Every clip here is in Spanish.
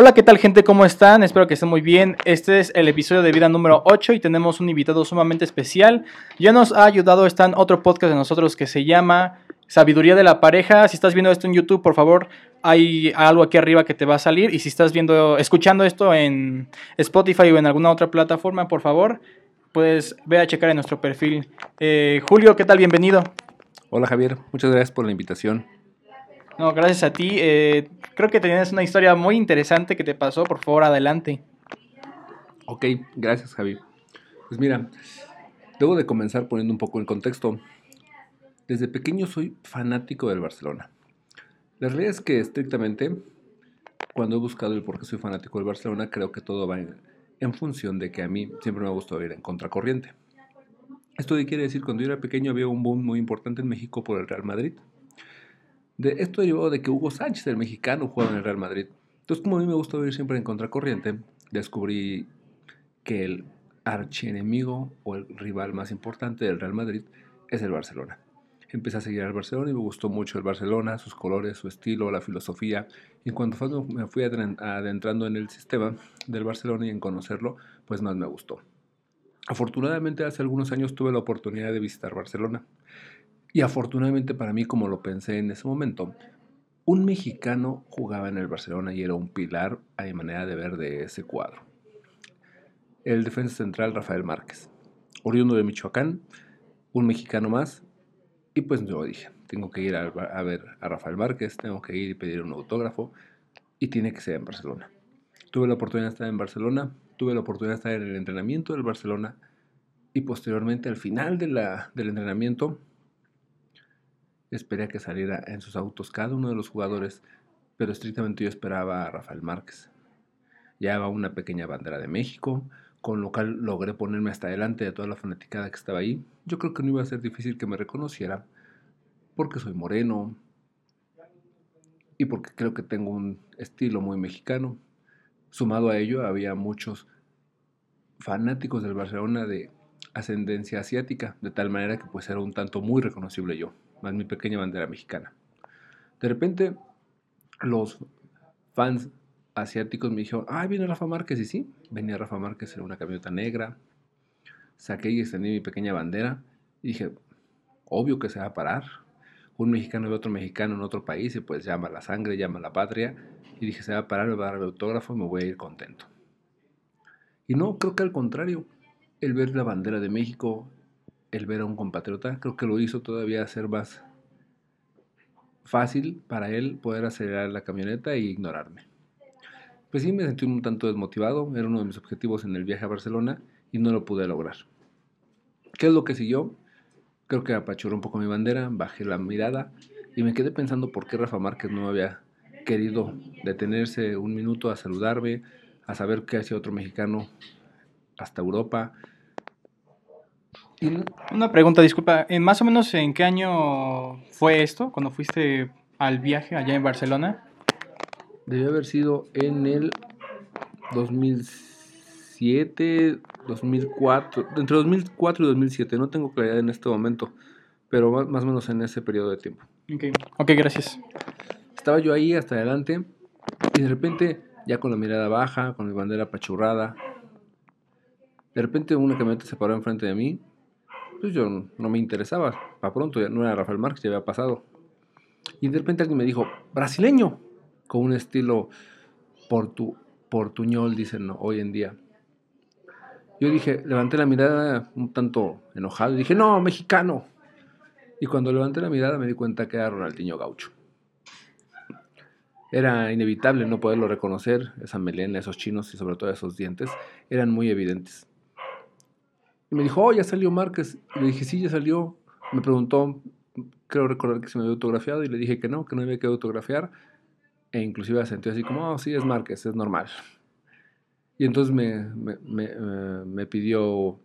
Hola, ¿qué tal gente? ¿Cómo están? Espero que estén muy bien. Este es el episodio de vida número 8 y tenemos un invitado sumamente especial. Ya nos ha ayudado, está en otro podcast de nosotros que se llama Sabiduría de la Pareja. Si estás viendo esto en YouTube, por favor, hay algo aquí arriba que te va a salir. Y si estás viendo, escuchando esto en Spotify o en alguna otra plataforma, por favor, puedes ver a checar en nuestro perfil. Eh, Julio, ¿qué tal? Bienvenido. Hola Javier, muchas gracias por la invitación. No, gracias a ti. Eh, creo que tenías una historia muy interesante que te pasó. Por favor, adelante. Ok, gracias Javi. Pues mira, debo de comenzar poniendo un poco el contexto. Desde pequeño soy fanático del Barcelona. La realidad es que estrictamente, cuando he buscado el por qué soy fanático del Barcelona, creo que todo va en, en función de que a mí siempre me ha gustado ir en contracorriente. Esto quiere decir, cuando yo era pequeño había un boom muy importante en México por el Real Madrid. De esto derivó de que Hugo Sánchez, el mexicano, jugaba en el Real Madrid. Entonces, como a mí me gusta ir siempre en contracorriente, descubrí que el archienemigo o el rival más importante del Real Madrid es el Barcelona. Empecé a seguir al Barcelona y me gustó mucho el Barcelona, sus colores, su estilo, la filosofía. Y cuando me fui adentrando en el sistema del Barcelona y en conocerlo, pues más me gustó. Afortunadamente hace algunos años tuve la oportunidad de visitar Barcelona. Y afortunadamente para mí, como lo pensé en ese momento, un mexicano jugaba en el Barcelona y era un pilar a mi manera de ver de ese cuadro. El defensa central Rafael Márquez, oriundo de Michoacán, un mexicano más, y pues yo dije, tengo que ir a, ver a Rafael Márquez, tengo que ir y pedir un autógrafo, y tiene que ser en Barcelona. Tuve la oportunidad de estar en Barcelona, tuve la oportunidad de estar en el entrenamiento del Barcelona, y posteriormente al final de la, del entrenamiento esperé a que saliera en sus autos cada uno de los jugadores, pero estrictamente yo esperaba a Rafael Márquez. Llevaba una pequeña bandera de México, con lo cual logré ponerme hasta delante de toda la fanaticada que estaba ahí. Yo creo que no iba a ser difícil que me reconociera, porque soy moreno y porque creo que tengo un estilo muy mexicano. Sumado a ello, había muchos fanáticos del Barcelona de ascendencia asiática, de tal manera que pues era un tanto muy reconocible yo más mi pequeña bandera mexicana. De repente, los fans asiáticos me dijeron, ah, viene Rafa Márquez, y sí, venía Rafa Márquez en una camioneta negra, saqué y extendí mi pequeña bandera, y dije, obvio que se va a parar, un mexicano ve otro mexicano en otro país, y pues llama la sangre, llama la patria, y dije, se va a parar, me va a dar el autógrafo, y me voy a ir contento. Y no, creo que al contrario, el ver la bandera de México, el ver a un compatriota, creo que lo hizo todavía ser más fácil para él poder acelerar la camioneta e ignorarme. Pues sí, me sentí un tanto desmotivado, era uno de mis objetivos en el viaje a Barcelona y no lo pude lograr. ¿Qué es lo que siguió? Creo que apachurré un poco mi bandera, bajé la mirada y me quedé pensando por qué Rafa Márquez no había querido detenerse un minuto a saludarme, a saber qué hacía otro mexicano hasta Europa, una pregunta, disculpa, ¿en más o menos en qué año fue esto, cuando fuiste al viaje allá en Barcelona? Debió haber sido en el 2007, 2004, entre 2004 y 2007, no tengo claridad en este momento, pero más, o menos en ese periodo de tiempo. Ok, okay gracias. Estaba yo ahí hasta adelante y de repente, ya con la mirada baja, con mi bandera apachurrada, de repente una camioneta se paró enfrente de mí pues yo no me interesaba. Para pronto, ya no era Rafael Márquez, ya había pasado. Y de repente alguien me dijo, brasileño, con un estilo portu, portuñol, dicen hoy en día. Yo dije, levanté la mirada un tanto enojado y dije, no, mexicano. Y cuando levanté la mirada me di cuenta que era Ronaldinho Gaucho. Era inevitable no poderlo reconocer, esa melena, esos chinos y sobre todo esos dientes, eran muy evidentes. Y me dijo, oh, ya salió Márquez. Le dije, sí, ya salió. Me preguntó, creo recordar que se me había autografiado y le dije que no, que no había que autografiar. E inclusive sentí así como, oh, sí, es Márquez, es normal. Y entonces me, me, me, eh, pidió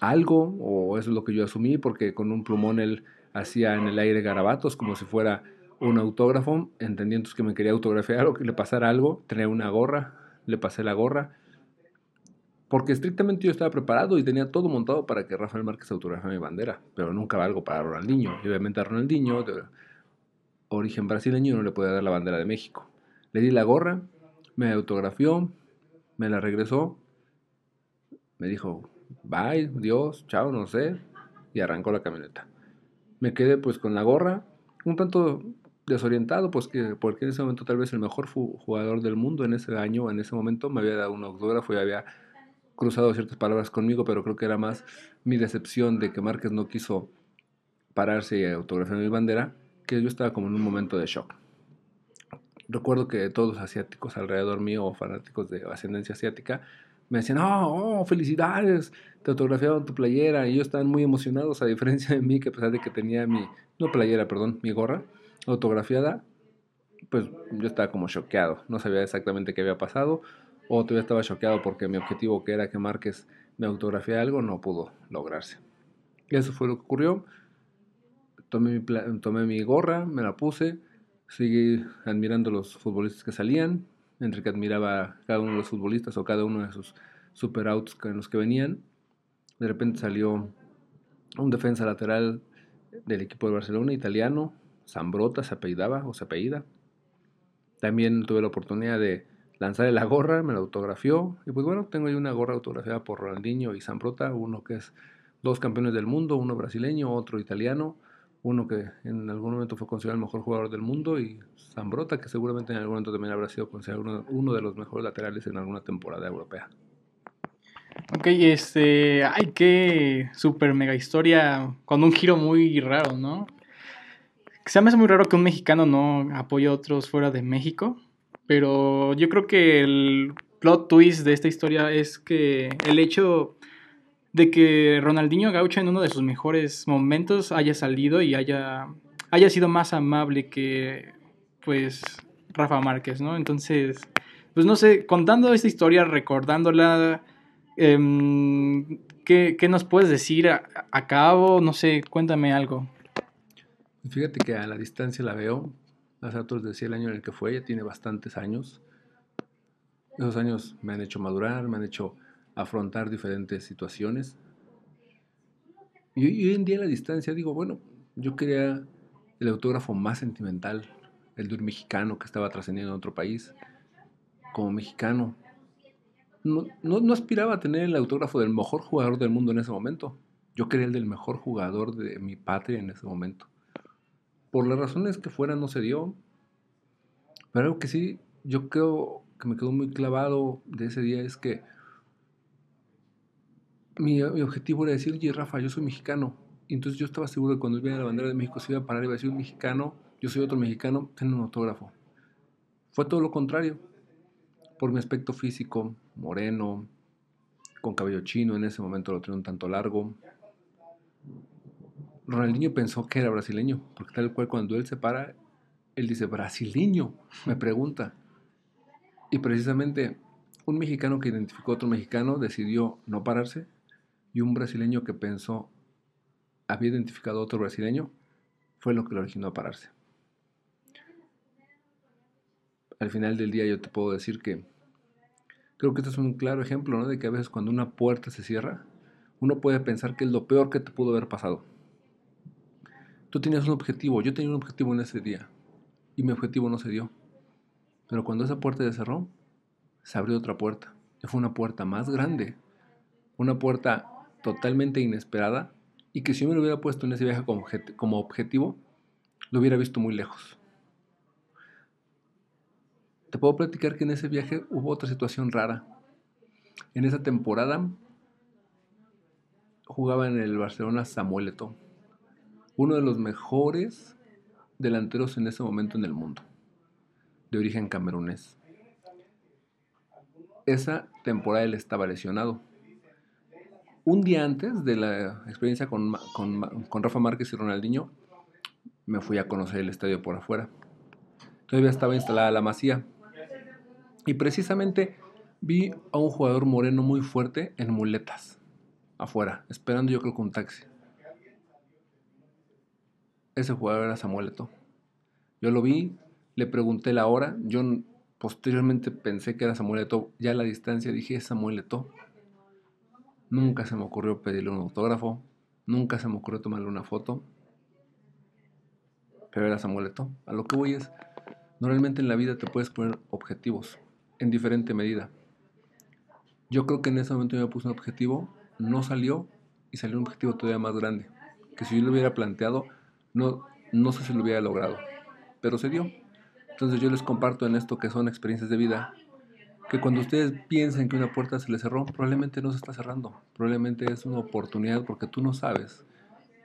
algo, o es lo que yo asumí, porque con un plumón él hacía en el aire garabatos como si fuera un autógrafo, entendiendo que me quería autografiar o que le pasara algo, tenía una gorra, le pasé la gorra porque estrictamente yo estaba preparado y tenía todo montado para que Rafael Márquez autografiara mi bandera, pero nunca algo para Ronaldinho. Y obviamente a Ronaldinho, de origen brasileño, no le podía dar la bandera de México. Le di la gorra, Me autografió, me la regresó, me dijo, bye, Dios, chao, no sé, y arrancó la camioneta. Me quedé pues con la gorra, un tanto desorientado, pues que porque en ese momento tal vez el mejor jugador del mundo en ese año, en ese momento me había dado un autógrafo y había cruzado ciertas palabras conmigo, pero creo que era más mi decepción de que Márquez no quiso pararse y autografiar mi bandera, que yo estaba como en un momento de shock. Recuerdo que todos los asiáticos alrededor mío, fanáticos de ascendencia asiática, me decían, oh, oh, felicidades, te autografiaron tu playera, y ellos estaban muy emocionados, a diferencia de mí, que a pesar de que tenía mi, no playera, perdón, mi gorra autografiada, pues yo estaba como choqueado, no sabía exactamente qué había pasado, o todavía estaba choqueado porque mi objetivo, que era que Márquez me autografiara algo, no pudo lograrse. Y eso fue lo que ocurrió. Tomé mi, gorra, me la puse, seguí admirando los futbolistas que salían, entre que admiraba cada uno de los futbolistas o cada uno de sus super autos en los que venían. De repente salió un defensa lateral del equipo de Barcelona, italiano, Zambrota se apellidaba o se apellida. También tuve la oportunidad de lanzarle la gorra, me la autografió. Y pues bueno, tengo ahí una gorra autografiada por Ronaldinho y Zambrota, uno que es dos campeones del mundo, uno brasileño, otro italiano, uno que en algún momento fue considerado el mejor jugador del mundo y Zambrota, que seguramente en algún momento también habrá sido considerado uno, de los mejores laterales en alguna temporada europea. Ok, este, ay, qué super mega historia con un giro muy raro, ¿no? Se me hace muy raro que un mexicano no apoye a otros fuera de México, pero yo creo que el plot twist de esta historia es que el hecho de que Ronaldinho Gaucho en uno de sus mejores momentos haya salido y haya, haya sido más amable que pues Rafa Márquez, ¿no? Entonces, pues no sé, contando esta historia, recordándola, em, ¿qué, nos puedes decir a, cabo? No sé, cuéntame algo. Fíjate que a la distancia la veo, otros decía el año en el que fue, ya tiene bastantes años. Esos años me han hecho madurar, me han hecho afrontar diferentes situaciones. Y, hoy en día a la distancia digo, bueno, yo quería el autógrafo más sentimental, el de un mexicano que estaba trascendiendo en otro país. Como mexicano, no, no, aspiraba a tener el autógrafo del mejor jugador del mundo en ese momento. Yo quería el del mejor jugador de mi patria en ese momento. Por las razones que fueran no se dio. Pero algo que sí, yo creo que me quedó muy clavado de ese día es que mi, objetivo era decir, oye, Rafa, yo soy mexicano. Y entonces yo estaba seguro que cuando él a la bandera de México se iba a parar y iba a decir un mexicano, yo soy otro mexicano, ten un autógrafo. Fue todo lo contrario. Por mi aspecto físico, moreno, con cabello chino, en ese momento lo tenía un tanto largo. Ronaldinho pensó que era brasileño, porque tal cual cuando él se para, él dice, brasileño, me pregunta. Y precisamente un mexicano que identificó a otro mexicano decidió no pararse y un brasileño que pensó había identificado a otro brasileño fue lo que lo originó a pararse. Al final del día yo te puedo decir que creo que este es un claro ejemplo ¿no? de que a veces cuando una puerta se cierra, uno puede pensar que es lo peor que te pudo haber pasado. Tú tenías un objetivo, yo tenía un objetivo en ese día y mi objetivo no se dio. Pero cuando esa puerta se cerró, se abrió otra puerta. Y fue una puerta más grande, una puerta totalmente inesperada y que si yo me lo hubiera puesto en ese viaje como, objetivo, lo hubiera visto muy lejos. Te puedo platicar que en ese viaje hubo otra situación rara. En esa temporada jugaba en el Barcelona Samuel Eto'o, uno de los mejores delanteros en ese momento en el mundo, de origen camerunés. Esa temporada él estaba lesionado un día antes de la experiencia con, Rafa Márquez y Ronaldinho, me fui a conocer el estadio por afuera. Todavía estaba instalada la masía. Y precisamente vi a un jugador moreno muy fuerte en muletas, afuera, esperando yo creo que un taxi. Ese jugador era Samuel Eto'o. Yo lo vi, le pregunté la hora, yo posteriormente pensé que era Samuel ya a la distancia dije, es Samuel Eto'o. Nunca se me ocurrió pedirle un autógrafo, nunca se me ocurrió tomarle una foto. Pero era Samuel A lo que voy es, normalmente en la vida te puedes poner objetivos. en diferente medida. Yo creo que en ese momento yo me puse un objetivo, no salió y salió un objetivo todavía más grande, que si yo lo hubiera planteado, no, no sé si lo hubiera logrado, pero se dio. Entonces yo les comparto en esto que son experiencias de vida, que cuando ustedes piensen que una puerta se les cerró, probablemente no se está cerrando, probablemente es una oportunidad porque tú no sabes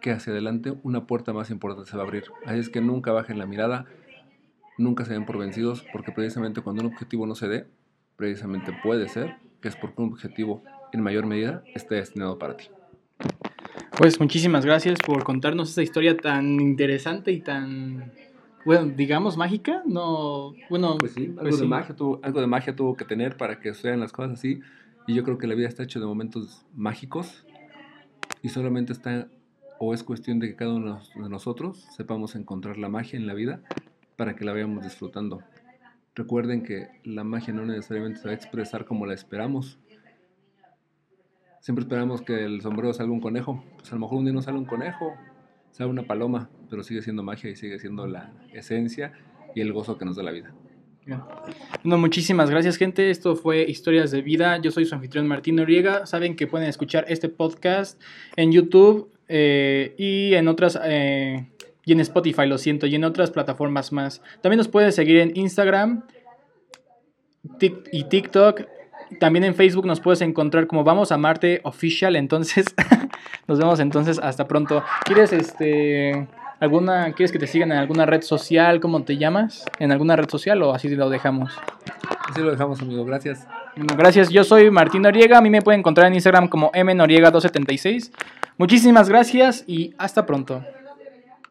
que hacia adelante una puerta más importante se va a abrir. Así es que nunca bajen la mirada, nunca se den por vencidos, porque precisamente cuando un objetivo no se dé, precisamente puede ser que es porque un objetivo en mayor medida esté destinado para ti. Pues muchísimas gracias por contarnos esta historia tan interesante y tan, bueno, digamos mágica, no, bueno, pues sí, algo, pues de, sí. Magia tuvo, algo de magia tuvo que tener para que sean las cosas así, y yo creo que la vida está hecha de momentos mágicos, y solamente está, o es cuestión de que cada uno de nosotros sepamos encontrar la magia en la vida para que la vayamos disfrutando. Recuerden que la magia no necesariamente se va a expresar como la esperamos. Siempre esperamos que el sombrero salga un conejo. Pues a lo mejor un día no sale un conejo, sale una paloma, pero sigue siendo magia y sigue siendo la esencia y el gozo que nos da la vida. No, muchísimas gracias, gente. Esto fue Historias de Vida. Yo soy su anfitrión Martín Noriega. Saben que pueden escuchar este podcast en YouTube eh, y en otras. Eh, y en Spotify, lo siento, y en otras plataformas más. También nos puedes seguir en Instagram y TikTok. También en Facebook nos puedes encontrar como Vamos a Marte Official. Entonces, nos vemos entonces. Hasta pronto. ¿Quieres este alguna quieres que te sigan en alguna red social? ¿Cómo te llamas? ¿En alguna red social o así lo dejamos? Así lo dejamos, amigo. Gracias. Bueno, gracias. Yo soy Martín Noriega. A mí me pueden encontrar en Instagram como mnoriega276. Muchísimas gracias y hasta pronto.